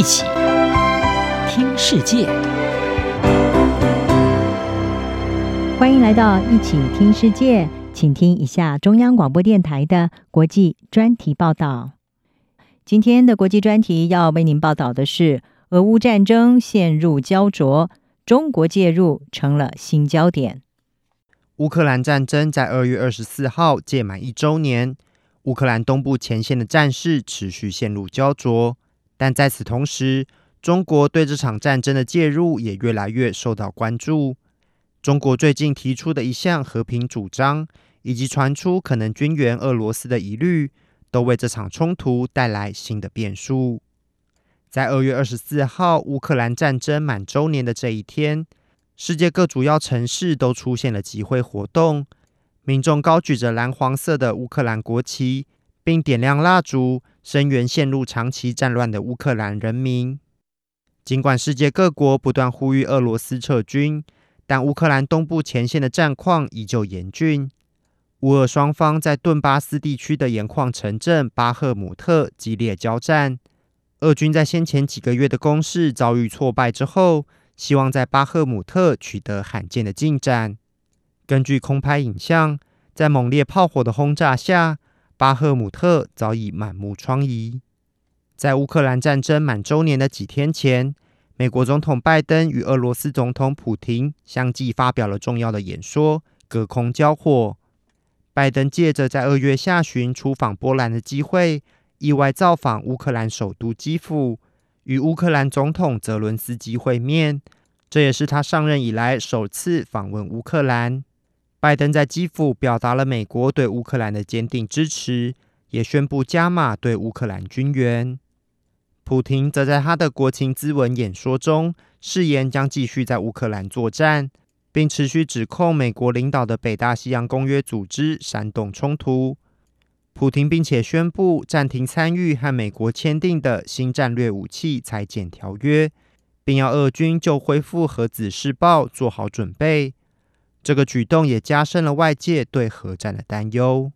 一起听世界，欢迎来到一起听世界，请听一下中央广播电台的国际专题报道。今天的国际专题要为您报道的是：俄乌战争陷入胶着，中国介入成了新焦点。乌克兰战争在二月二十四号届满一周年，乌克兰东部前线的战事持续陷入胶着，但在此同时，中国对这场战争的介入也越来越受到关注。中国最近提出的一项和平主张，以及传出可能军援俄罗斯的疑虑，都为这场冲突带来新的变数。在二月二十四号乌克兰战争满周年的这一天，世界各主要城市都出现了集会活动，民众高举着蓝黄色的乌克兰国旗，并点亮蜡烛，声援陷入长期战乱的乌克兰人民。尽管世界各国不断呼吁俄罗斯撤军，但乌克兰东部前线的战况依旧严峻。乌俄双方在顿巴斯地区的盐矿城镇巴赫姆特激烈交战。俄军在先前几个月的攻势遭遇挫败之后，希望在巴赫姆特取得罕见的进展。根据空拍影像，在猛烈炮火的轰炸下，巴赫姆特早已满目疮痍。在乌克兰战争满周年的几天前，美国总统拜登与俄罗斯总统普廷相继发表了重要的演说，隔空交火。拜登借着在二月下旬出访波兰的机会，意外造访乌克兰首都基辅。与乌克兰总统泽伦斯基会面，这也是他上任以来首次访问乌克兰。拜登在基辅表达了美国对乌克兰的坚定支持，也宣布加码对乌克兰军援。普廷则在他的国情咨文演说中誓言将继续在乌克兰作战，并持续指控美国领导的北大西洋公约组织煽动冲突。普廷并且宣布暂停参与和美国签订的新战略武器裁减条约，并要俄军就恢复核子试爆做好准备。这个举动也加深了外界对核战的担忧。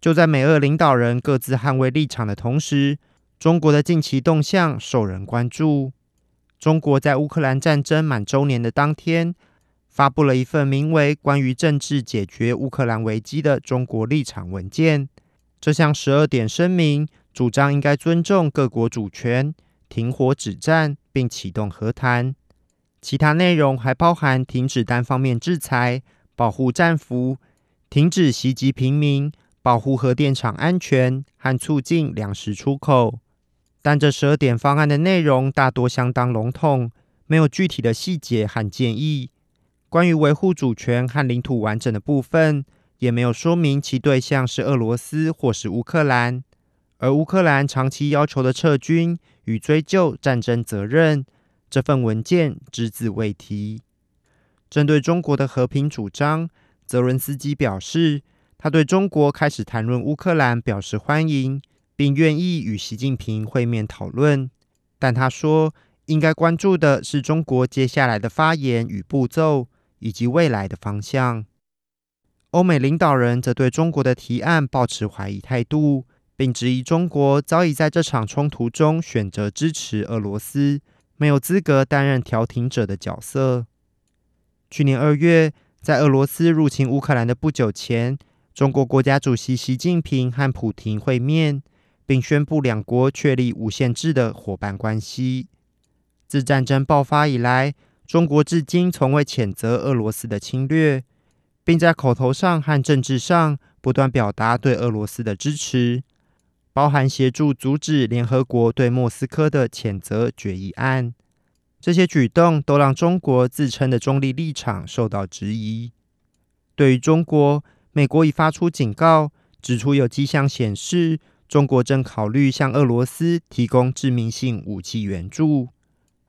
就在美俄领导人各自捍卫立场的同时，中国的近期动向受人关注。中国在乌克兰战争满周年的当天，发布了一份名为《关于政治解决乌克兰危机的中国立场》文件。这项十二点声明主张应该尊重各国主权、停火止战，并启动和谈。其他内容还包含停止单方面制裁、保护战俘、停止袭击平民、保护核电厂安全和促进粮食出口。但这十二点方案的内容大多相当笼统，没有具体的细节和建议。关于维护主权和领土完整的部分，也没有说明其对象是俄罗斯或是乌克兰。而乌克兰长期要求的撤军与追究战争责任，这份文件只字未提。针对中国的和平主张，泽伦斯基表示，他对中国开始谈论乌克兰表示欢迎，并愿意与习近平会面讨论。但他说，应该关注的是中国接下来的发言与步骤。以及未来的方向。欧美领导人则对中国的提案抱持怀疑态度，并质疑中国早已在这场冲突中选择支持俄罗斯，没有资格担任调停者的角色。去年二月，在俄罗斯入侵乌克兰的不久前，中国国家主席习近平和普京会面，并宣布两国确立无限制的伙伴关系。自战争爆发以来，中国至今从未谴责俄罗斯的侵略，并在口头上和政治上不断表达对俄罗斯的支持，包含协助阻止联合国对莫斯科的谴责决议案。这些举动都让中国自称的中立立场受到质疑。对于中国，美国已发出警告，指出有迹象显示中国正考虑向俄罗斯提供致命性武器援助。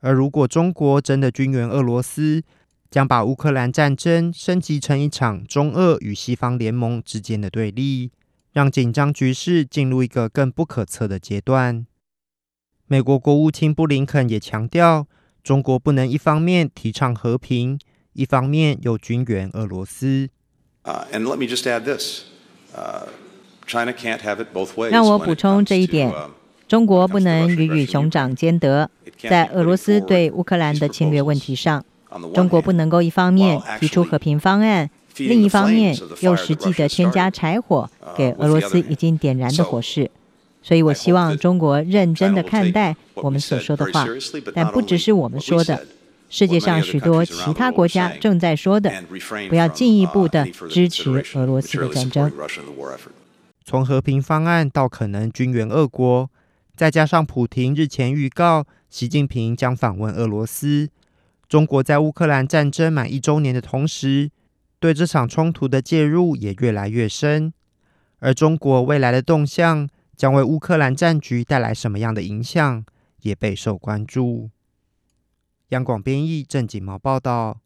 而如果中国真的军援俄罗斯，将把乌克兰战争升级成一场中俄与西方联盟之间的对立，让紧张局势进入一个更不可测的阶段。美国国务卿布林肯也强调，中国不能一方面提倡和平，一方面又军援俄罗斯。Uh, and let me just add this.、Uh... 让我补充这一点。中国不能鱼与熊掌兼得，在俄罗斯对乌克兰的侵略问题上，中国不能够一方面提出和平方案，另一方面又实际的添加柴火给俄罗斯已经点燃的火势。所以我希望中国认真的看待我们所说的话，但不只是我们说的。世界上许多其他国家正在说的，不要进一步的支持俄罗斯的战争。从和平方案到可能军援俄国，再加上普廷日前预告习近平将访问俄罗斯，中国在乌克兰战争满一周年的同时，对这场冲突的介入也越来越深。而中国未来的动向将为乌克兰战局带来什么样的影响，也备受关注。央广编译郑锦毛报道。